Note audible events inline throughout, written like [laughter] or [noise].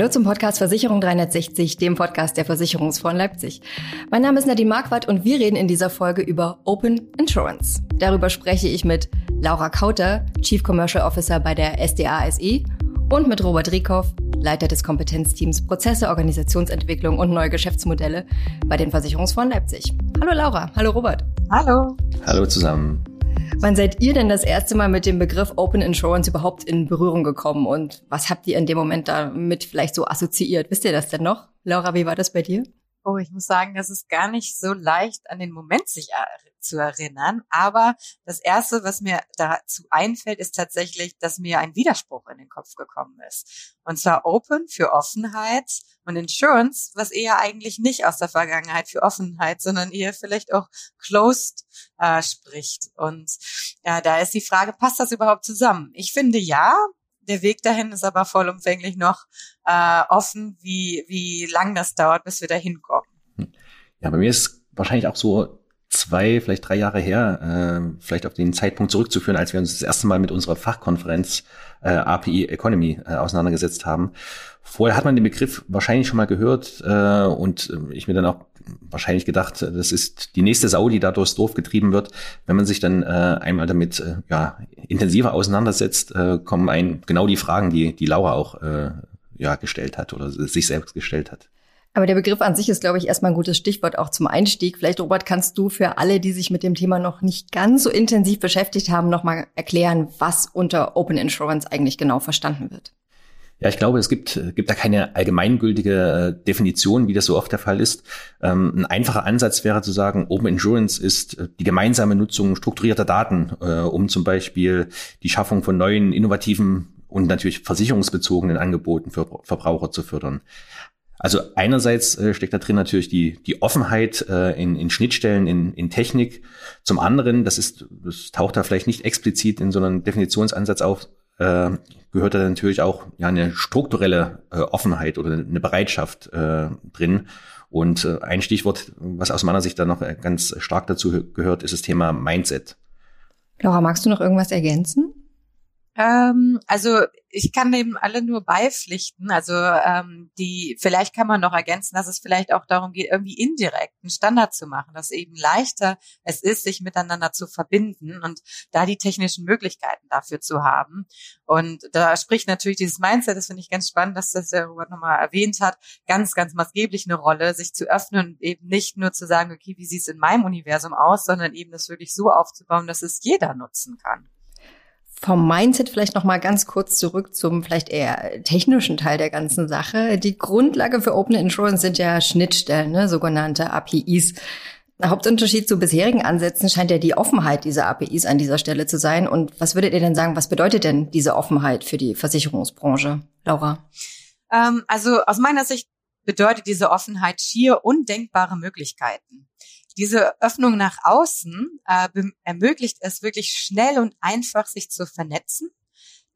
Hallo zum Podcast Versicherung 360, dem Podcast der Versicherungsfonds Leipzig. Mein Name ist Nadine Marquardt und wir reden in dieser Folge über Open Insurance. Darüber spreche ich mit Laura Kauter, Chief Commercial Officer bei der SDA SE und mit Robert Rieckhoff, Leiter des Kompetenzteams Prozesse, Organisationsentwicklung und neue Geschäftsmodelle bei den Versicherungsfonds Leipzig. Hallo Laura, hallo Robert. Hallo. Hallo zusammen. Wann seid ihr denn das erste Mal mit dem Begriff Open Insurance überhaupt in Berührung gekommen und was habt ihr in dem Moment damit vielleicht so assoziiert? Wisst ihr das denn noch? Laura, wie war das bei dir? Oh, ich muss sagen, das ist gar nicht so leicht an den Moment sich zu erinnern. Aber das erste, was mir dazu einfällt, ist tatsächlich, dass mir ein Widerspruch in den Kopf gekommen ist. Und zwar Open für Offenheit und Insurance, was eher eigentlich nicht aus der Vergangenheit für Offenheit, sondern eher vielleicht auch Closed äh, spricht. Und ja, da ist die Frage, passt das überhaupt zusammen? Ich finde ja, der Weg dahin ist aber vollumfänglich noch äh, offen, wie, wie lang das dauert, bis wir da hinkommen. Ja, bei mir ist wahrscheinlich auch so zwei, vielleicht drei Jahre her, äh, vielleicht auf den Zeitpunkt zurückzuführen, als wir uns das erste Mal mit unserer Fachkonferenz äh, API Economy äh, auseinandergesetzt haben. Vorher hat man den Begriff wahrscheinlich schon mal gehört äh, und äh, ich mir dann auch wahrscheinlich gedacht, das ist die nächste Sau, die da durchs Dorf getrieben wird. Wenn man sich dann äh, einmal damit äh, ja, intensiver auseinandersetzt, äh, kommen ein genau die Fragen, die die Laura auch äh, ja, gestellt hat oder sich selbst gestellt hat. Aber der Begriff an sich ist, glaube ich, erstmal ein gutes Stichwort auch zum Einstieg. Vielleicht, Robert, kannst du für alle, die sich mit dem Thema noch nicht ganz so intensiv beschäftigt haben, nochmal erklären, was unter Open Insurance eigentlich genau verstanden wird. Ja, ich glaube, es gibt, gibt da keine allgemeingültige äh, Definition, wie das so oft der Fall ist. Ähm, ein einfacher Ansatz wäre zu sagen, Open Insurance ist äh, die gemeinsame Nutzung strukturierter Daten, äh, um zum Beispiel die Schaffung von neuen, innovativen und natürlich versicherungsbezogenen Angeboten für Verbraucher zu fördern. Also einerseits äh, steckt da drin natürlich die, die Offenheit äh, in, in Schnittstellen, in, in Technik. Zum anderen, das ist, das taucht da vielleicht nicht explizit in so einem Definitionsansatz auf, äh, gehört da natürlich auch ja eine strukturelle äh, Offenheit oder eine Bereitschaft äh, drin. Und äh, ein Stichwort, was aus meiner Sicht da noch ganz stark dazu gehört, ist das Thema Mindset. Laura, magst du noch irgendwas ergänzen? Ähm, also ich kann dem alle nur beipflichten. Also ähm, die, vielleicht kann man noch ergänzen, dass es vielleicht auch darum geht, irgendwie indirekt einen Standard zu machen, dass eben leichter es ist, sich miteinander zu verbinden und da die technischen Möglichkeiten dafür zu haben. Und da spricht natürlich dieses Mindset, das finde ich ganz spannend, dass das der Robert nochmal erwähnt hat, ganz, ganz maßgeblich eine Rolle, sich zu öffnen und eben nicht nur zu sagen, okay, wie sieht es in meinem Universum aus, sondern eben das wirklich so aufzubauen, dass es jeder nutzen kann vom Mindset vielleicht noch mal ganz kurz zurück zum vielleicht eher technischen Teil der ganzen Sache. Die Grundlage für Open Insurance sind ja Schnittstellen, ne, sogenannte APIs. Der Hauptunterschied zu bisherigen Ansätzen scheint ja die Offenheit dieser APIs an dieser Stelle zu sein. Und was würdet ihr denn sagen, was bedeutet denn diese Offenheit für die Versicherungsbranche? Laura? Ähm, also aus meiner Sicht bedeutet diese Offenheit schier undenkbare Möglichkeiten. Diese Öffnung nach außen äh, ermöglicht es wirklich schnell und einfach, sich zu vernetzen,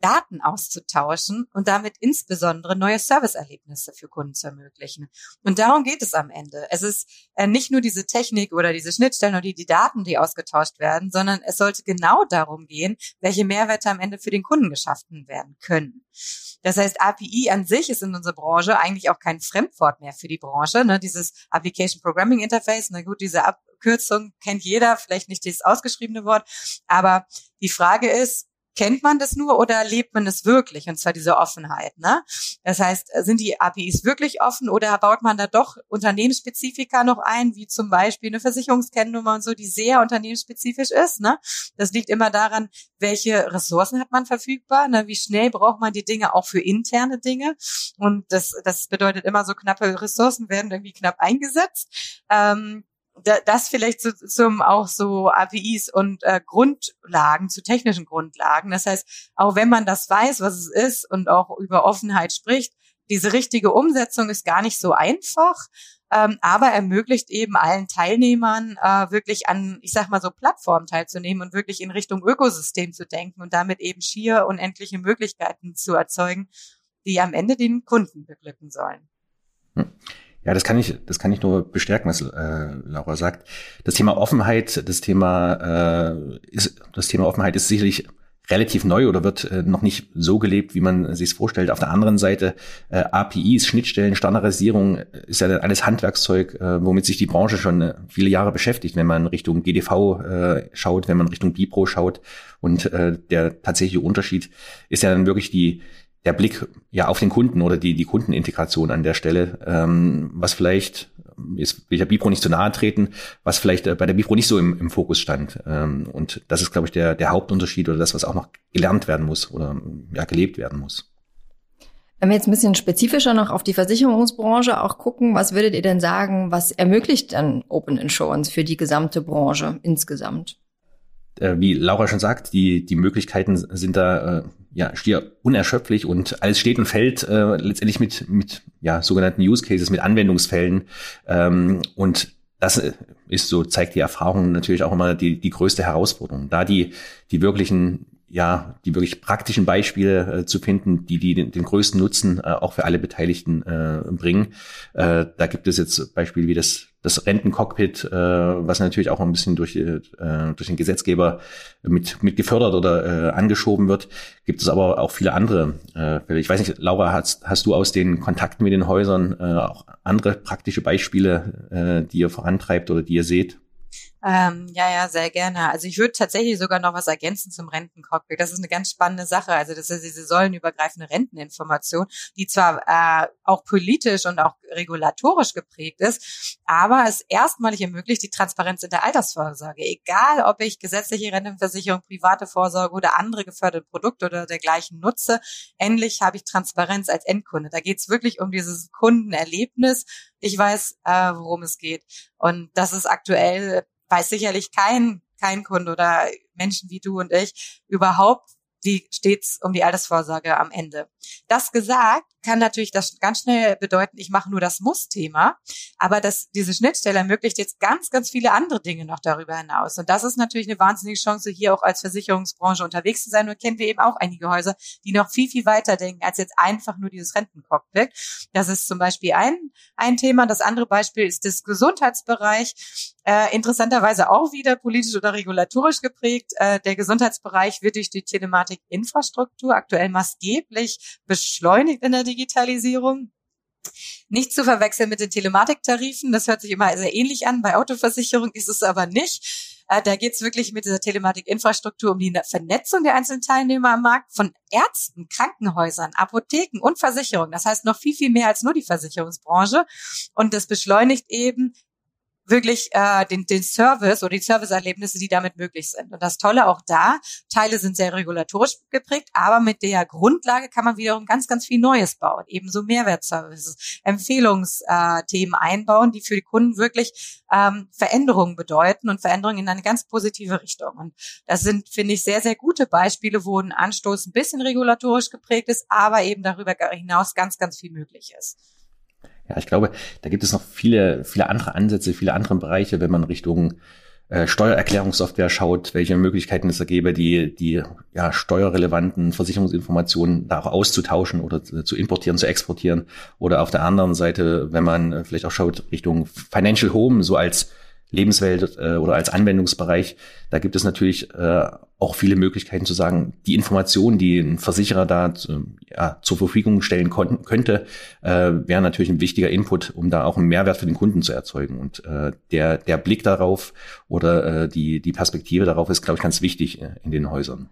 Daten auszutauschen und damit insbesondere neue Serviceerlebnisse für Kunden zu ermöglichen. Und darum geht es am Ende. Es ist äh, nicht nur diese Technik oder diese Schnittstellen oder die, die Daten, die ausgetauscht werden, sondern es sollte genau darum gehen, welche Mehrwerte am Ende für den Kunden geschaffen werden können. Das heißt, API an sich ist in unserer Branche eigentlich auch kein Fremdwort mehr für die Branche. Ne? Dieses Application Programming Interface, na gut, diese Abkürzung kennt jeder, vielleicht nicht dieses ausgeschriebene Wort, aber die Frage ist, kennt man das nur oder lebt man es wirklich? Und zwar diese Offenheit. Ne? Das heißt, sind die APIs wirklich offen oder baut man da doch Unternehmensspezifika noch ein, wie zum Beispiel eine Versicherungskennnummer und so, die sehr unternehmensspezifisch ist? Ne? Das liegt immer daran, welche Ressourcen hat man verfügbar, ne? wie schnell braucht man die Dinge auch für interne Dinge. Und das, das bedeutet immer so knappe Ressourcen werden irgendwie knapp eingesetzt. Ähm, das vielleicht zu, zum auch so APIs und äh, Grundlagen, zu technischen Grundlagen. Das heißt, auch wenn man das weiß, was es ist und auch über Offenheit spricht, diese richtige Umsetzung ist gar nicht so einfach, ähm, aber ermöglicht eben allen Teilnehmern äh, wirklich an, ich sag mal so Plattformen teilzunehmen und wirklich in Richtung Ökosystem zu denken und damit eben schier unendliche Möglichkeiten zu erzeugen, die am Ende den Kunden beglücken sollen. Hm. Ja, das kann ich, das kann ich nur bestärken, was äh, Laura sagt. Das Thema Offenheit, das Thema äh, ist, das Thema Offenheit ist sicherlich relativ neu oder wird äh, noch nicht so gelebt, wie man sich vorstellt. Auf der anderen Seite äh, APIs, Schnittstellen, Standardisierung äh, ist ja alles Handwerkszeug, äh, womit sich die Branche schon äh, viele Jahre beschäftigt, wenn man Richtung GDV äh, schaut, wenn man Richtung Bipro schaut. Und äh, der tatsächliche Unterschied ist ja dann wirklich die der Blick ja auf den Kunden oder die die Kundenintegration an der Stelle, ähm, was vielleicht jetzt will ich der Bipro nicht zu nahe treten, was vielleicht äh, bei der Bipro nicht so im, im Fokus stand. Ähm, und das ist, glaube ich, der, der Hauptunterschied oder das, was auch noch gelernt werden muss oder ja, gelebt werden muss. Wenn wir jetzt ein bisschen spezifischer noch auf die Versicherungsbranche auch gucken, was würdet ihr denn sagen, was ermöglicht dann Open Insurance für die gesamte Branche insgesamt? Äh, wie Laura schon sagt, die, die Möglichkeiten sind da äh, ja schier unerschöpflich und alles steht und fällt äh, letztendlich mit, mit ja, sogenannten Use Cases, mit Anwendungsfällen. Ähm, und das ist so, zeigt die Erfahrung natürlich auch immer die, die größte Herausforderung. Da die, die wirklichen ja, die wirklich praktischen Beispiele äh, zu finden, die, die den, den größten Nutzen äh, auch für alle Beteiligten äh, bringen. Äh, da gibt es jetzt Beispiele wie das, das Rentencockpit, äh, was natürlich auch ein bisschen durch, äh, durch den Gesetzgeber mit, mit gefördert oder äh, angeschoben wird. Gibt es aber auch viele andere äh, Ich weiß nicht, Laura, hast, hast du aus den Kontakten mit den Häusern äh, auch andere praktische Beispiele, äh, die ihr vorantreibt oder die ihr seht? Ähm, ja, ja, sehr gerne. Also ich würde tatsächlich sogar noch was ergänzen zum Rentencockpit. Das ist eine ganz spannende Sache. Also das ist diese säulenübergreifende Renteninformation, die zwar äh, auch politisch und auch regulatorisch geprägt ist, aber es erstmalig ermöglicht die Transparenz in der Altersvorsorge. Egal, ob ich gesetzliche Rentenversicherung, private Vorsorge oder andere geförderte Produkte oder dergleichen nutze, endlich habe ich Transparenz als Endkunde. Da geht es wirklich um dieses Kundenerlebnis. Ich weiß, äh, worum es geht. Und das ist aktuell weiß sicherlich kein, kein Kunde oder Menschen wie du und ich überhaupt, wie steht's um die Altersvorsorge am Ende. Das gesagt, kann natürlich das ganz schnell bedeuten, ich mache nur das Muss-Thema, aber das, diese Schnittstelle ermöglicht jetzt ganz, ganz viele andere Dinge noch darüber hinaus. Und das ist natürlich eine wahnsinnige Chance, hier auch als Versicherungsbranche unterwegs zu sein. Und kennen wir eben auch einige Häuser, die noch viel, viel weiter denken als jetzt einfach nur dieses Rentencockpit. Das ist zum Beispiel ein, ein Thema. Das andere Beispiel ist das Gesundheitsbereich. Äh, interessanterweise auch wieder politisch oder regulatorisch geprägt. Äh, der Gesundheitsbereich wird durch die Telematik-Infrastruktur aktuell maßgeblich beschleunigt in der Digitalisierung. Nicht zu verwechseln mit den Telematiktarifen. Das hört sich immer sehr ähnlich an. Bei Autoversicherung ist es aber nicht. Äh, da geht es wirklich mit dieser Telematikinfrastruktur um die Vernetzung der einzelnen Teilnehmer am Markt von Ärzten, Krankenhäusern, Apotheken und Versicherungen. Das heißt noch viel, viel mehr als nur die Versicherungsbranche. Und das beschleunigt eben wirklich äh, den, den Service oder die Serviceerlebnisse, die damit möglich sind. Und das Tolle auch da, Teile sind sehr regulatorisch geprägt, aber mit der Grundlage kann man wiederum ganz, ganz viel Neues bauen. Ebenso Mehrwertservices, Empfehlungsthemen einbauen, die für die Kunden wirklich ähm, Veränderungen bedeuten und Veränderungen in eine ganz positive Richtung. Und das sind, finde ich, sehr, sehr gute Beispiele, wo ein Anstoß ein bisschen regulatorisch geprägt ist, aber eben darüber hinaus ganz, ganz viel möglich ist. Ja, ich glaube, da gibt es noch viele, viele andere Ansätze, viele andere Bereiche, wenn man Richtung äh, Steuererklärungssoftware schaut, welche Möglichkeiten es da gäbe, die, die ja, steuerrelevanten Versicherungsinformationen da auch auszutauschen oder zu importieren, zu exportieren. Oder auf der anderen Seite, wenn man vielleicht auch schaut, Richtung Financial Home, so als Lebenswelt äh, oder als Anwendungsbereich, da gibt es natürlich äh, auch viele Möglichkeiten zu sagen, die Informationen, die ein Versicherer da äh, ja, zur Verfügung stellen konnten, könnte, äh, wäre natürlich ein wichtiger Input, um da auch einen Mehrwert für den Kunden zu erzeugen. Und äh, der, der Blick darauf oder äh, die, die Perspektive darauf ist, glaube ich, ganz wichtig äh, in den Häusern.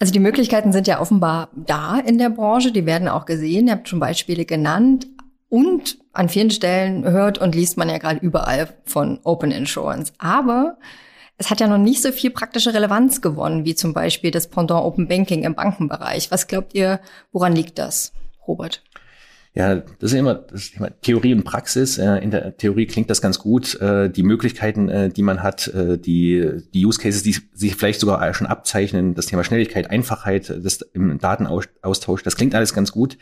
Also die Möglichkeiten sind ja offenbar da in der Branche, die werden auch gesehen. Ihr habt schon Beispiele genannt. Und an vielen Stellen hört und liest man ja gerade überall von Open Insurance. Aber es hat ja noch nicht so viel praktische Relevanz gewonnen, wie zum Beispiel das Pendant Open Banking im Bankenbereich. Was glaubt ihr, woran liegt das, Robert? Ja, das ist immer, das ist immer Theorie und Praxis. In der Theorie klingt das ganz gut. Äh, die Möglichkeiten, äh, die man hat, äh, die, die Use Cases, die sich vielleicht sogar schon abzeichnen, das Thema Schnelligkeit, Einfachheit, das im Datenaustausch, das klingt alles ganz gut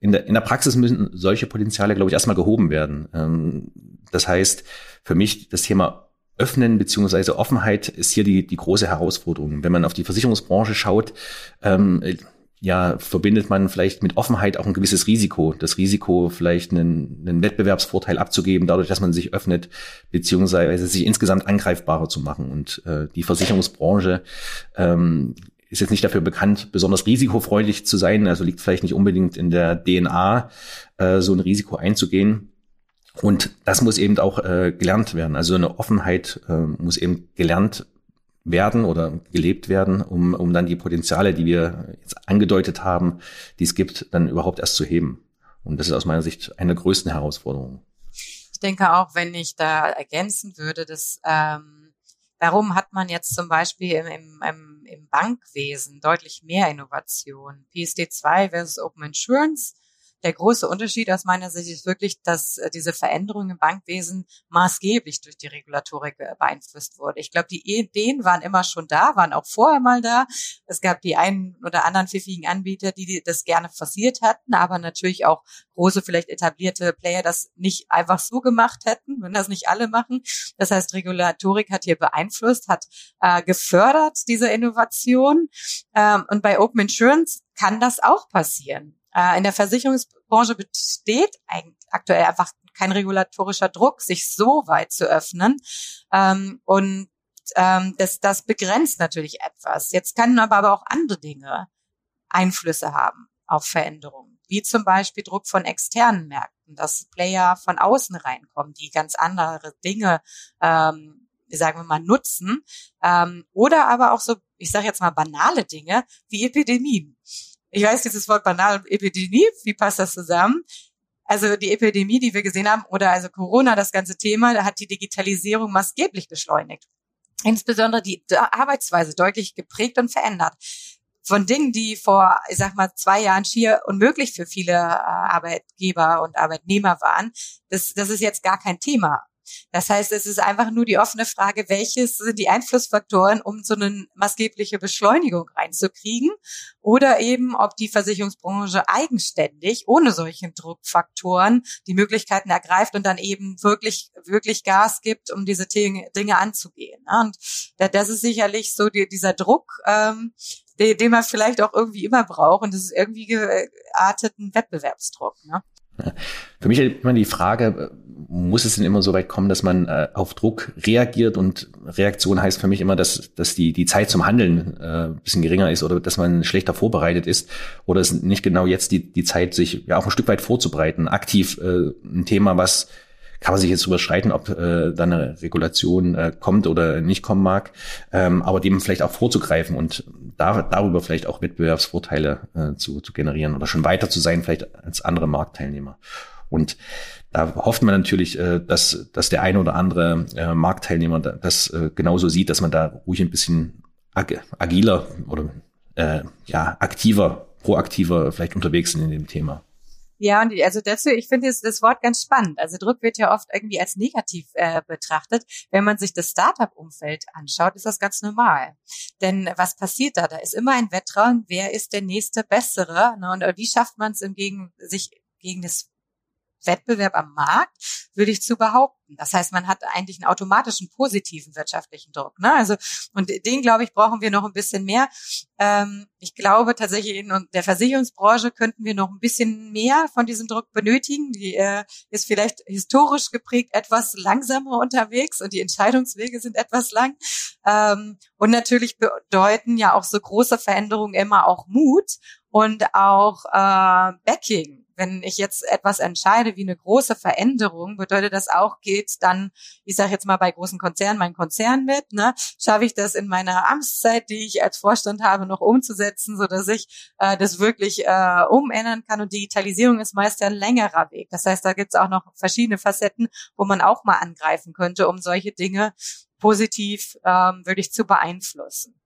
in der, in der Praxis müssen solche Potenziale, glaube ich, erstmal gehoben werden. Ähm, das heißt, für mich das Thema Öffnen beziehungsweise Offenheit ist hier die, die große Herausforderung. Wenn man auf die Versicherungsbranche schaut, ähm, ja, verbindet man vielleicht mit Offenheit auch ein gewisses Risiko. Das Risiko, vielleicht einen, einen Wettbewerbsvorteil abzugeben, dadurch, dass man sich öffnet, beziehungsweise sich insgesamt angreifbarer zu machen. Und äh, die Versicherungsbranche ähm, ist jetzt nicht dafür bekannt, besonders risikofreudig zu sein. Also liegt vielleicht nicht unbedingt in der DNA, äh, so ein Risiko einzugehen. Und das muss eben auch äh, gelernt werden. Also eine Offenheit äh, muss eben gelernt werden oder gelebt werden, um, um dann die Potenziale, die wir jetzt angedeutet haben, die es gibt, dann überhaupt erst zu heben. Und das ist aus meiner Sicht eine der größten Herausforderungen. Ich denke auch, wenn ich da ergänzen würde, dass ähm, warum hat man jetzt zum Beispiel im, im, im Bankwesen deutlich mehr Innovation? PSD2 versus Open Insurance der große Unterschied aus meiner Sicht ist wirklich, dass äh, diese Veränderung im Bankwesen maßgeblich durch die Regulatorik äh, beeinflusst wurde. Ich glaube, die Ideen waren immer schon da, waren auch vorher mal da. Es gab die einen oder anderen pfiffigen Anbieter, die das gerne forciert hatten, aber natürlich auch große, vielleicht etablierte Player das nicht einfach so gemacht hätten, wenn das nicht alle machen. Das heißt, Regulatorik hat hier beeinflusst, hat äh, gefördert diese Innovation. Ähm, und bei Open Insurance kann das auch passieren. Äh, in der Versicherungsbranche besteht aktuell einfach kein regulatorischer Druck, sich so weit zu öffnen. Ähm, und ähm, das, das begrenzt natürlich etwas. Jetzt können aber, aber auch andere Dinge Einflüsse haben auf Veränderungen, wie zum Beispiel Druck von externen Märkten, dass Player von außen reinkommen, die ganz andere Dinge, ähm, sagen wir mal, nutzen, ähm, oder aber auch so, ich sage jetzt mal banale Dinge wie Epidemien ich weiß dieses Wort banal und Epidemie, wie passt das zusammen? Also die Epidemie, die wir gesehen haben, oder also Corona, das ganze Thema, hat die Digitalisierung maßgeblich beschleunigt. Insbesondere die Arbeitsweise deutlich geprägt und verändert. Von Dingen, die vor, ich sag mal, zwei Jahren schier unmöglich für viele äh, Arbeitgeber und Arbeitnehmer waren, das, das ist jetzt gar kein Thema. Das heißt, es ist einfach nur die offene Frage, welches sind die Einflussfaktoren, um so eine maßgebliche Beschleunigung reinzukriegen oder eben, ob die Versicherungsbranche eigenständig, ohne solchen Druckfaktoren, die Möglichkeiten ergreift und dann eben wirklich, wirklich Gas gibt, um diese Dinge anzugehen. Und das ist sicherlich so dieser Druck, ähm, den, man vielleicht auch irgendwie immer braucht. Und das ist irgendwie gearteten Wettbewerbsdruck. Ne? Für mich immer die Frage, muss es denn immer so weit kommen, dass man äh, auf Druck reagiert? Und Reaktion heißt für mich immer, dass, dass die, die Zeit zum Handeln äh, bisschen geringer ist oder dass man schlechter vorbereitet ist oder ist nicht genau jetzt die, die Zeit, sich ja auch ein Stück weit vorzubereiten, aktiv äh, ein Thema, was kann man sich jetzt überschreiten, ob äh, da eine Regulation äh, kommt oder nicht kommen mag, ähm, aber dem vielleicht auch vorzugreifen und da, darüber vielleicht auch Wettbewerbsvorteile äh, zu, zu generieren oder schon weiter zu sein, vielleicht als andere Marktteilnehmer. Und da hofft man natürlich, äh, dass, dass der eine oder andere äh, Marktteilnehmer das äh, genauso sieht, dass man da ruhig ein bisschen ag agiler oder äh, ja aktiver, proaktiver vielleicht unterwegs sind in dem Thema. Ja, und also dazu, ich finde das, das Wort ganz spannend. Also Druck wird ja oft irgendwie als negativ äh, betrachtet. Wenn man sich das Startup-Umfeld anschaut, ist das ganz normal. Denn was passiert da? Da ist immer ein Wettrennen, wer ist der nächste Bessere? Ne? Und wie schafft man es im Gegen, sich gegen das Wettbewerb am Markt, würde ich zu behaupten. Das heißt, man hat eigentlich einen automatischen positiven wirtschaftlichen Druck. Ne? Also und den glaube ich brauchen wir noch ein bisschen mehr. Ähm, ich glaube tatsächlich in der Versicherungsbranche könnten wir noch ein bisschen mehr von diesem Druck benötigen. Die äh, ist vielleicht historisch geprägt etwas langsamer unterwegs und die Entscheidungswege sind etwas lang. Ähm, und natürlich bedeuten ja auch so große Veränderungen immer auch Mut und auch äh, Backing wenn ich jetzt etwas entscheide wie eine große Veränderung, bedeutet das auch, geht dann, ich sage jetzt mal bei großen Konzernen, mein Konzern mit, ne, schaffe ich das in meiner Amtszeit, die ich als Vorstand habe, noch umzusetzen, so dass ich äh, das wirklich äh, umändern kann. Und Digitalisierung ist meist ja ein längerer Weg. Das heißt, da gibt es auch noch verschiedene Facetten, wo man auch mal angreifen könnte, um solche Dinge positiv ähm, wirklich zu beeinflussen.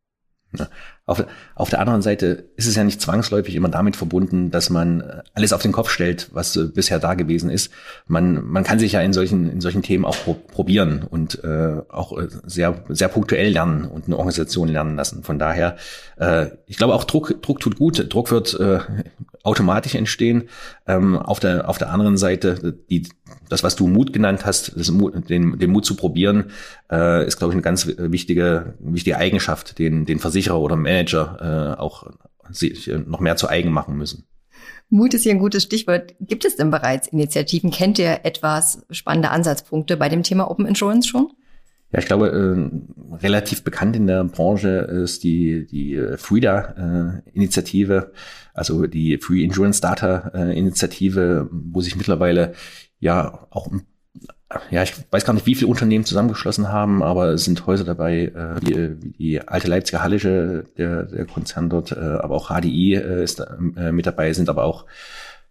Auf, auf, der anderen Seite ist es ja nicht zwangsläufig immer damit verbunden, dass man äh, alles auf den Kopf stellt, was äh, bisher da gewesen ist. Man, man kann sich ja in solchen, in solchen Themen auch pro probieren und äh, auch äh, sehr, sehr punktuell lernen und eine Organisation lernen lassen. Von daher, äh, ich glaube auch Druck, Druck tut gut. Druck wird äh, automatisch entstehen. Ähm, auf, der, auf der anderen Seite, die, das, was du Mut genannt hast, das den, den Mut zu probieren, äh, ist, glaube ich, eine ganz wichtige, wichtige Eigenschaft, den, den Versicherer oder Manager äh, auch sich noch mehr zu eigen machen müssen. Mut ist hier ein gutes Stichwort. Gibt es denn bereits Initiativen? Kennt ihr etwas spannende Ansatzpunkte bei dem Thema Open Insurance schon? Ja, ich glaube, äh, relativ bekannt in der Branche ist die, die äh, FRIDA-Initiative, also die Free Insurance Data-Initiative, wo sich mittlerweile ja auch ja, ich weiß gar nicht, wie viele Unternehmen zusammengeschlossen haben, aber es sind Häuser dabei, äh, wie, wie die alte Leipziger Hallische, der, der Konzern dort, äh, aber auch HDI äh, ist da, äh, mit dabei, sind aber auch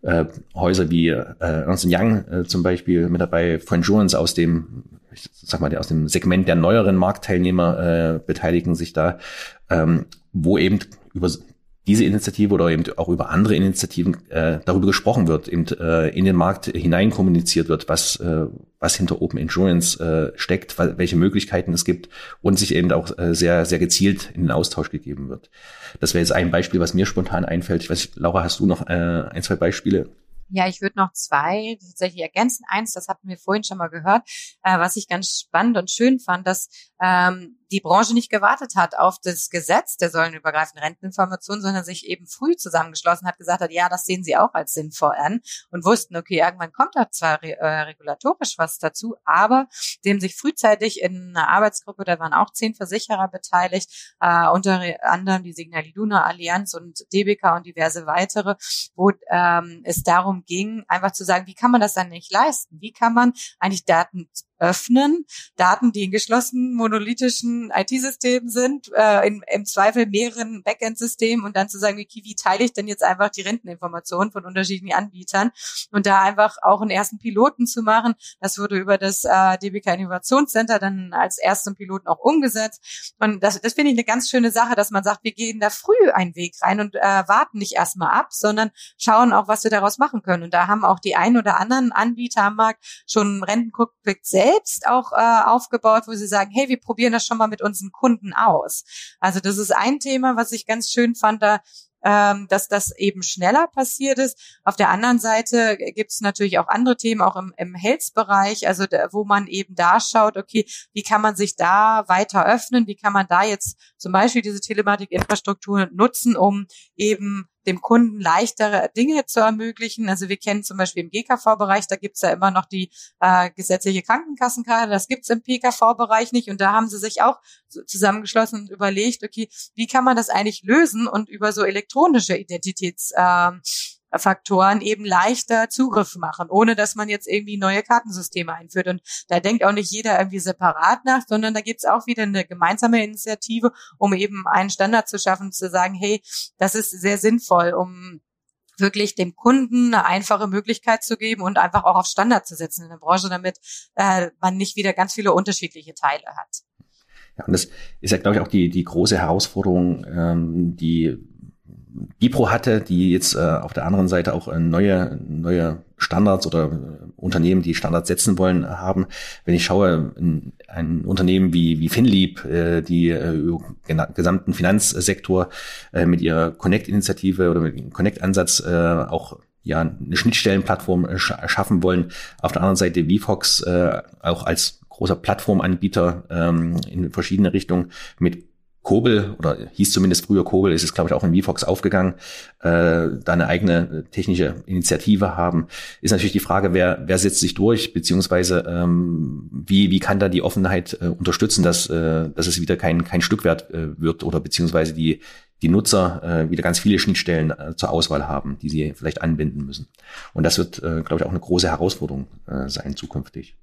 äh, Häuser wie äh, Ernst Young äh, zum Beispiel mit dabei, von Insurance aus dem, ich sag mal, aus dem Segment der neueren Marktteilnehmer äh, beteiligen sich da, ähm, wo eben über diese Initiative oder eben auch über andere Initiativen äh, darüber gesprochen wird, eben äh, in den Markt hinein kommuniziert wird, was, äh, was hinter Open Insurance äh, steckt, welche Möglichkeiten es gibt und sich eben auch äh, sehr, sehr gezielt in den Austausch gegeben wird. Das wäre jetzt ein Beispiel, was mir spontan einfällt. Ich weiß nicht, Laura, hast du noch äh, ein, zwei Beispiele? Ja, ich würde noch zwei tatsächlich ergänzen. Eins, das hatten wir vorhin schon mal gehört, äh, was ich ganz spannend und schön fand, dass ähm, die Branche nicht gewartet hat auf das Gesetz der säulenübergreifenden Renteninformation, sondern sich eben früh zusammengeschlossen hat, gesagt hat, ja, das sehen sie auch als sinnvoll an und wussten, okay, irgendwann kommt da zwar re äh, regulatorisch was dazu, aber dem sich frühzeitig in einer Arbeitsgruppe, da waren auch zehn Versicherer beteiligt, äh, unter anderem die Signal Iduna Allianz und DBK und diverse weitere, wo ähm, es darum ging, einfach zu sagen, wie kann man das dann nicht leisten? Wie kann man eigentlich Daten öffnen. Daten, die in geschlossenen monolithischen IT-Systemen sind, äh, in, im Zweifel mehreren Backend-Systemen und dann zu sagen, wie, wie teile ich denn jetzt einfach die Renteninformationen von unterschiedlichen Anbietern und da einfach auch einen ersten Piloten zu machen. Das wurde über das äh, DBK Innovationscenter dann als ersten Piloten auch umgesetzt. Und das, das finde ich eine ganz schöne Sache, dass man sagt, wir gehen da früh einen Weg rein und äh, warten nicht erstmal ab, sondern schauen auch, was wir daraus machen können. Und da haben auch die ein oder anderen Anbieter am Markt schon Rentencockpit selbst selbst auch äh, aufgebaut, wo sie sagen, hey, wir probieren das schon mal mit unseren Kunden aus. Also das ist ein Thema, was ich ganz schön fand, da ähm, dass das eben schneller passiert ist. Auf der anderen Seite gibt es natürlich auch andere Themen, auch im, im Health-Bereich, also da, wo man eben da schaut, okay, wie kann man sich da weiter öffnen, wie kann man da jetzt zum Beispiel diese Telematik-Infrastruktur nutzen, um eben dem Kunden leichtere Dinge zu ermöglichen. Also wir kennen zum Beispiel im GKV-Bereich, da gibt's ja immer noch die äh, gesetzliche Krankenkassenkarte, das gibt's im PKV-Bereich nicht. Und da haben sie sich auch zusammengeschlossen und überlegt, okay, wie kann man das eigentlich lösen und über so elektronische Identitäts äh, Faktoren eben leichter Zugriff machen, ohne dass man jetzt irgendwie neue Kartensysteme einführt. Und da denkt auch nicht jeder irgendwie separat nach, sondern da gibt's auch wieder eine gemeinsame Initiative, um eben einen Standard zu schaffen, zu sagen, hey, das ist sehr sinnvoll, um wirklich dem Kunden eine einfache Möglichkeit zu geben und einfach auch auf Standard zu setzen in der Branche, damit äh, man nicht wieder ganz viele unterschiedliche Teile hat. Ja, und das ist ja, glaube ich, auch die, die große Herausforderung, ähm, die Bipro hatte, die jetzt äh, auf der anderen Seite auch äh, neue, neue Standards oder äh, Unternehmen, die Standards setzen wollen, haben. Wenn ich schaue, ein, ein Unternehmen wie, wie Finlieb, äh, die äh, gesamten Finanzsektor äh, mit ihrer Connect-Initiative oder mit dem Connect-Ansatz äh, auch ja eine Schnittstellenplattform äh, schaffen wollen. Auf der anderen Seite VFox äh, auch als großer Plattformanbieter ähm, in verschiedene Richtungen mit Kobel, oder hieß zumindest früher Kobel, ist es, glaube ich, auch in VFox aufgegangen, äh, da eine eigene technische Initiative haben, ist natürlich die Frage, wer, wer setzt sich durch, beziehungsweise ähm, wie, wie kann da die Offenheit äh, unterstützen, dass, äh, dass es wieder kein, kein Stückwert äh, wird oder beziehungsweise die, die Nutzer äh, wieder ganz viele Schnittstellen äh, zur Auswahl haben, die sie vielleicht anbinden müssen. Und das wird, äh, glaube ich, auch eine große Herausforderung äh, sein zukünftig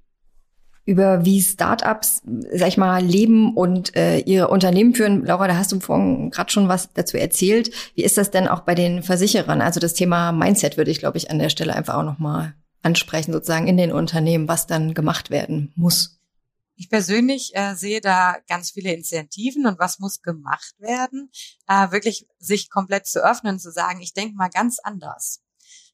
über wie Startups, sag ich mal, leben und äh, ihre Unternehmen führen. Laura, da hast du vorhin gerade schon was dazu erzählt. Wie ist das denn auch bei den Versicherern? Also das Thema Mindset würde ich, glaube ich, an der Stelle einfach auch nochmal ansprechen, sozusagen in den Unternehmen, was dann gemacht werden muss. Ich persönlich äh, sehe da ganz viele Incentiven und was muss gemacht werden, äh, wirklich sich komplett zu öffnen, zu sagen, ich denke mal ganz anders.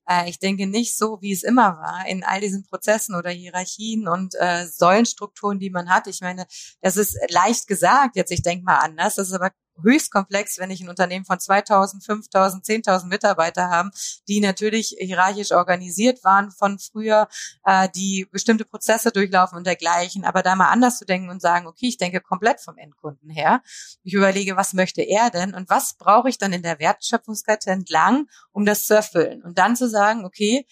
Äh, ich denke nicht so, wie es immer war, in all diesen Prozessen oder Hierarchien und äh, Säulenstrukturen, die man hat. Ich meine, das ist leicht gesagt, jetzt ich denke mal anders, das ist aber höchst komplex, wenn ich ein Unternehmen von 2000, 5000, 10.000 Mitarbeiter haben, die natürlich hierarchisch organisiert waren von früher, äh, die bestimmte Prozesse durchlaufen und dergleichen. Aber da mal anders zu denken und sagen, okay, ich denke komplett vom Endkunden her. Ich überlege, was möchte er denn und was brauche ich dann in der Wertschöpfungskette entlang, um das zu erfüllen. Und dann zu sagen, okay,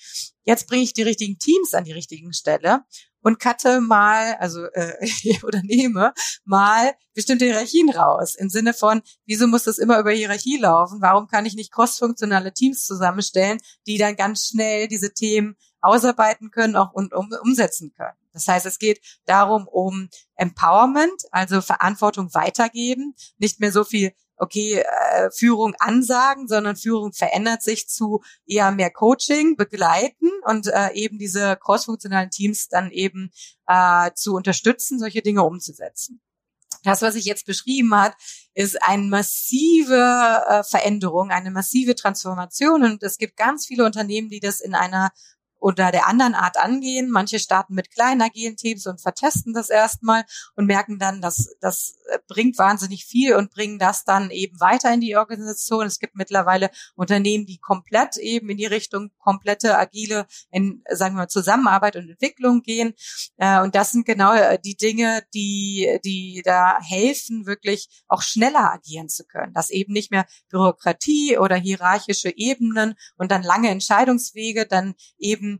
jetzt bringe ich die richtigen Teams an die richtigen Stelle und cutte mal, also äh, [laughs] oder nehme mal bestimmte Hierarchien raus. Im Sinne von, wieso muss das immer über Hierarchie laufen? Warum kann ich nicht crossfunktionale Teams zusammenstellen, die dann ganz schnell diese Themen ausarbeiten können auch und um, umsetzen können? Das heißt, es geht darum, um Empowerment, also Verantwortung weitergeben, nicht mehr so viel okay, äh, Führung ansagen, sondern Führung verändert sich zu eher mehr Coaching, begleiten und äh, eben diese crossfunktionalen Teams dann eben äh, zu unterstützen, solche Dinge umzusetzen. Das, was ich jetzt beschrieben hat, ist eine massive äh, Veränderung, eine massive Transformation. Und es gibt ganz viele Unternehmen, die das in einer oder der anderen Art angehen. Manche starten mit kleinen agilen Teams und vertesten das erstmal und merken dann, dass das bringt wahnsinnig viel und bringen das dann eben weiter in die Organisation. Es gibt mittlerweile Unternehmen, die komplett eben in die Richtung komplette agile, in, sagen wir mal, Zusammenarbeit und Entwicklung gehen. Äh, und das sind genau äh, die Dinge, die, die da helfen, wirklich auch schneller agieren zu können. Dass eben nicht mehr Bürokratie oder hierarchische Ebenen und dann lange Entscheidungswege dann eben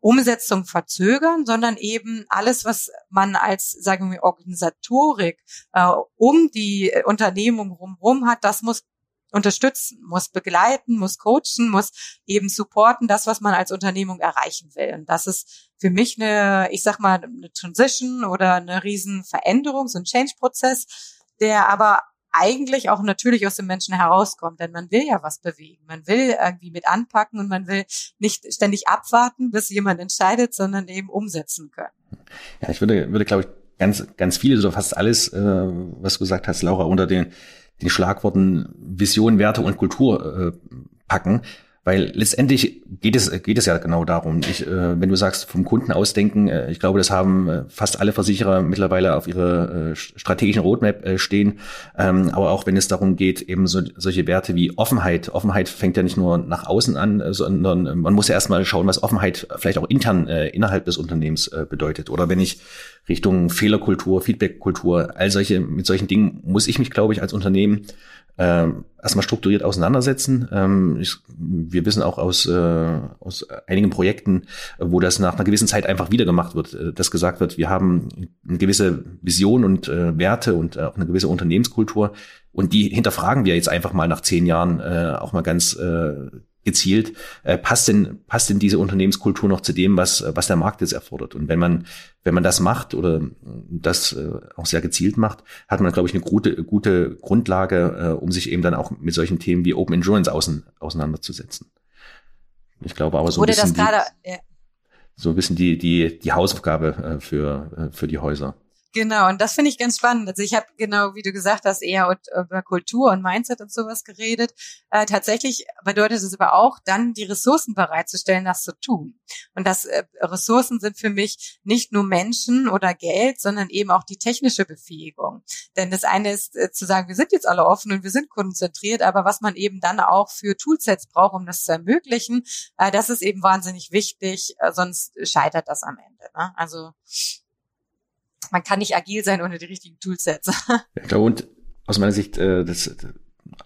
Umsetzung verzögern, sondern eben alles, was man als, sagen wir, Organisatorik äh, um die Unternehmung rumrum hat, das muss unterstützen, muss begleiten, muss coachen, muss eben supporten, das, was man als Unternehmung erreichen will. Und das ist für mich eine, ich sag mal, eine Transition oder eine riesen so ein Change-Prozess, der aber eigentlich auch natürlich aus dem Menschen herauskommt, denn man will ja was bewegen, man will irgendwie mit anpacken und man will nicht ständig abwarten, bis jemand entscheidet, sondern eben umsetzen können. Ja, ich würde, würde glaube ich, ganz, ganz viele, so fast alles, äh, was du gesagt hast, Laura, unter den, den Schlagworten Vision, Werte und Kultur äh, packen. Weil letztendlich geht es, geht es ja genau darum. Ich, äh, wenn du sagst, vom Kunden ausdenken, äh, ich glaube, das haben äh, fast alle Versicherer mittlerweile auf ihre äh, strategischen Roadmap äh, stehen. Ähm, aber auch wenn es darum geht, eben so, solche Werte wie Offenheit. Offenheit fängt ja nicht nur nach außen an, äh, sondern man muss ja erstmal schauen, was Offenheit vielleicht auch intern äh, innerhalb des Unternehmens äh, bedeutet. Oder wenn ich Richtung Fehlerkultur, Feedbackkultur, all solche, mit solchen Dingen muss ich mich, glaube ich, als Unternehmen äh, erstmal strukturiert auseinandersetzen. Ähm, ich, wir wissen auch aus, äh, aus einigen Projekten, wo das nach einer gewissen Zeit einfach wieder gemacht wird, äh, dass gesagt wird, wir haben eine gewisse Vision und äh, Werte und auch eine gewisse Unternehmenskultur und die hinterfragen wir jetzt einfach mal nach zehn Jahren äh, auch mal ganz äh, gezielt, äh, passt denn, passt denn diese Unternehmenskultur noch zu dem, was, was der Markt jetzt erfordert? Und wenn man, wenn man das macht oder das äh, auch sehr gezielt macht, hat man, glaube ich, eine gute, gute Grundlage, äh, um sich eben dann auch mit solchen Themen wie Open Endurance außen, auseinanderzusetzen. Ich glaube aber so ein bisschen, die, ja. so ein bisschen die, die, die Hausaufgabe äh, für, äh, für die Häuser. Genau, und das finde ich ganz spannend. Also ich habe genau, wie du gesagt hast, eher über Kultur und Mindset und sowas geredet. Äh, tatsächlich bedeutet es aber auch, dann die Ressourcen bereitzustellen, das zu tun. Und das äh, Ressourcen sind für mich nicht nur Menschen oder Geld, sondern eben auch die technische Befähigung. Denn das eine ist äh, zu sagen, wir sind jetzt alle offen und wir sind kundenzentriert, aber was man eben dann auch für Toolsets braucht, um das zu ermöglichen, äh, das ist eben wahnsinnig wichtig, äh, sonst scheitert das am Ende. Ne? Also man kann nicht agil sein ohne die richtigen Toolsets. [laughs] Ja, klar, und aus meiner Sicht, äh, das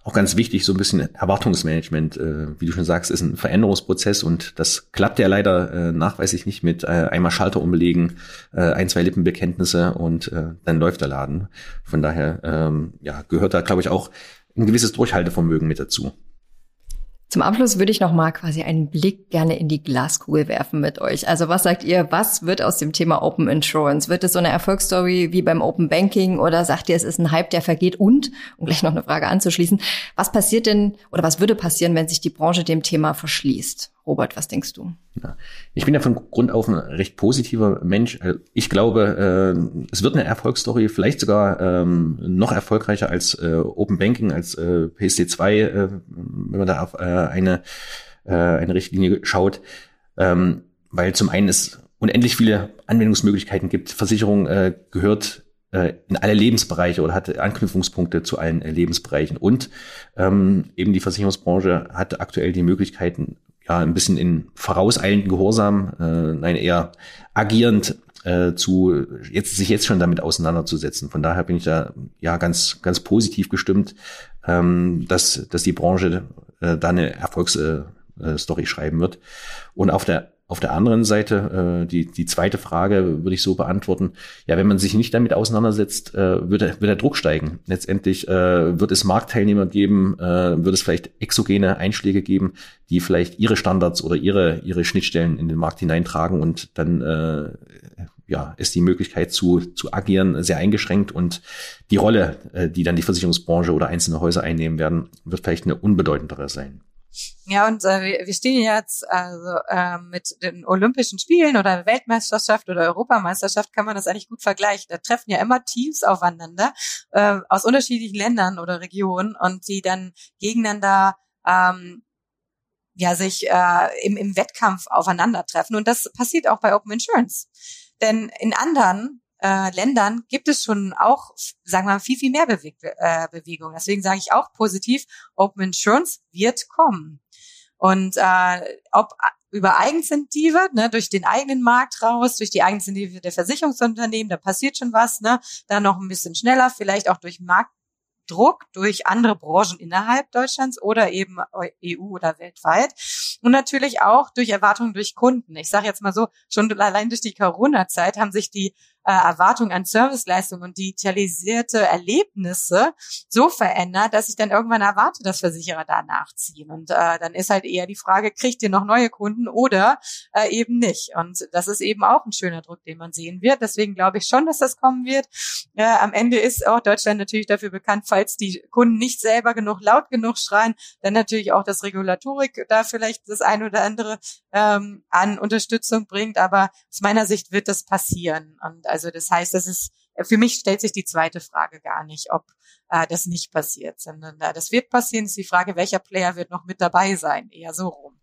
auch ganz wichtig, so ein bisschen Erwartungsmanagement, äh, wie du schon sagst, ist ein Veränderungsprozess und das klappt ja leider äh, nachweislich nicht mit äh, einmal Schalter umbelegen, äh, ein, zwei Lippenbekenntnisse und äh, dann läuft der Laden. Von daher ähm, ja, gehört da, glaube ich, auch ein gewisses Durchhaltevermögen mit dazu. Zum Abschluss würde ich noch mal quasi einen Blick gerne in die Glaskugel werfen mit euch. Also was sagt ihr, was wird aus dem Thema Open Insurance? Wird es so eine Erfolgsstory wie beim Open Banking oder sagt ihr, es ist ein Hype, der vergeht? Und, um gleich noch eine Frage anzuschließen, was passiert denn oder was würde passieren, wenn sich die Branche dem Thema verschließt? Robert, was denkst du? Ja, ich bin ja von Grund auf ein recht positiver Mensch. Also ich glaube, äh, es wird eine Erfolgsstory, vielleicht sogar ähm, noch erfolgreicher als äh, Open Banking, als äh, PSD2, äh, wenn man da auf äh, eine, äh, eine Richtlinie schaut. Ähm, weil zum einen es unendlich viele Anwendungsmöglichkeiten gibt. Versicherung äh, gehört äh, in alle Lebensbereiche oder hat Anknüpfungspunkte zu allen äh, Lebensbereichen. Und ähm, eben die Versicherungsbranche hat aktuell die Möglichkeiten, ja, ein bisschen in vorauseilenden Gehorsam, äh, nein, eher agierend äh, zu jetzt sich jetzt schon damit auseinanderzusetzen. Von daher bin ich da ja ganz ganz positiv gestimmt, ähm, dass dass die Branche äh, da eine Erfolgsstory schreiben wird. Und auf der auf der anderen Seite, äh, die, die zweite Frage würde ich so beantworten, ja, wenn man sich nicht damit auseinandersetzt, äh, wird, der, wird der Druck steigen. Letztendlich äh, wird es Marktteilnehmer geben, äh, wird es vielleicht exogene Einschläge geben, die vielleicht ihre Standards oder ihre, ihre Schnittstellen in den Markt hineintragen und dann äh, ja, ist die Möglichkeit zu, zu agieren sehr eingeschränkt und die Rolle, äh, die dann die Versicherungsbranche oder einzelne Häuser einnehmen werden, wird vielleicht eine unbedeutendere sein. Ja, und äh, wir, stehen jetzt also äh, mit den Olympischen Spielen oder Weltmeisterschaft oder Europameisterschaft kann man das eigentlich gut vergleichen. Da treffen ja immer Teams aufeinander äh, aus unterschiedlichen Ländern oder Regionen und die dann gegeneinander ähm, ja sich äh, im, im Wettkampf aufeinandertreffen. Und das passiert auch bei Open Insurance. Denn in anderen äh, Ländern gibt es schon auch, sagen wir mal, viel, viel mehr Beweg äh, Bewegung. Deswegen sage ich auch positiv, Open Insurance wird kommen. Und äh, ob über Eigeninitiative, ne, durch den eigenen Markt raus, durch die Eigeninitiative der Versicherungsunternehmen, da passiert schon was, ne, da noch ein bisschen schneller, vielleicht auch durch Markt Druck durch andere Branchen innerhalb Deutschlands oder eben EU oder weltweit und natürlich auch durch Erwartungen durch Kunden. Ich sage jetzt mal so, schon allein durch die Corona-Zeit haben sich die äh, Erwartung an Serviceleistungen und digitalisierte Erlebnisse so verändert, dass ich dann irgendwann erwarte, dass Versicherer da nachziehen. Und äh, dann ist halt eher die Frage, kriegt ihr noch neue Kunden oder äh, eben nicht? Und das ist eben auch ein schöner Druck, den man sehen wird. Deswegen glaube ich schon, dass das kommen wird. Äh, am Ende ist auch Deutschland natürlich dafür bekannt, falls die Kunden nicht selber genug laut genug schreien, dann natürlich auch das Regulatorik da vielleicht das ein oder andere ähm, an Unterstützung bringt. Aber aus meiner Sicht wird das passieren. Und also das heißt, das ist für mich stellt sich die zweite Frage gar nicht, ob äh, das nicht passiert, sondern äh, das wird passieren. Ist die Frage, welcher Player wird noch mit dabei sein? Eher so rum.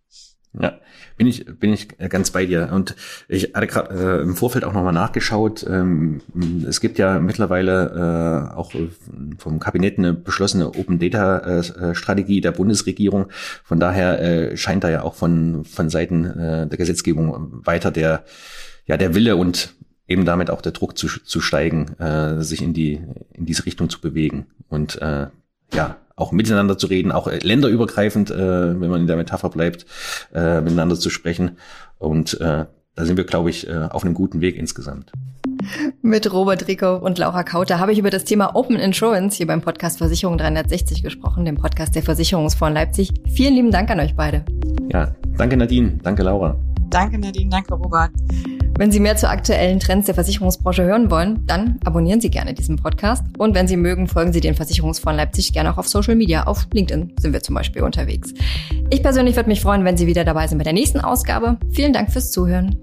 Ja, bin ich bin ich ganz bei dir und ich hatte gerade äh, im Vorfeld auch nochmal nachgeschaut. Ähm, es gibt ja mittlerweile äh, auch vom Kabinett eine beschlossene Open Data äh, Strategie der Bundesregierung. Von daher äh, scheint da ja auch von von Seiten äh, der Gesetzgebung weiter der ja der Wille und eben damit auch der Druck zu, zu steigen, äh, sich in die in diese Richtung zu bewegen und äh, ja auch miteinander zu reden, auch äh, länderübergreifend, äh, wenn man in der Metapher bleibt, äh, miteinander zu sprechen und äh, da sind wir, glaube ich, äh, auf einem guten Weg insgesamt. Mit Robert Rico und Laura Kauter habe ich über das Thema Open Insurance hier beim Podcast Versicherung 360 gesprochen, dem Podcast der Versicherungsfonds Leipzig. Vielen lieben Dank an euch beide. Ja, danke Nadine, danke Laura. Danke Nadine, danke Robert. Wenn Sie mehr zu aktuellen Trends der Versicherungsbranche hören wollen, dann abonnieren Sie gerne diesen Podcast. Und wenn Sie mögen, folgen Sie den Versicherungsfonds Leipzig gerne auch auf Social Media. Auf LinkedIn sind wir zum Beispiel unterwegs. Ich persönlich würde mich freuen, wenn Sie wieder dabei sind bei der nächsten Ausgabe. Vielen Dank fürs Zuhören.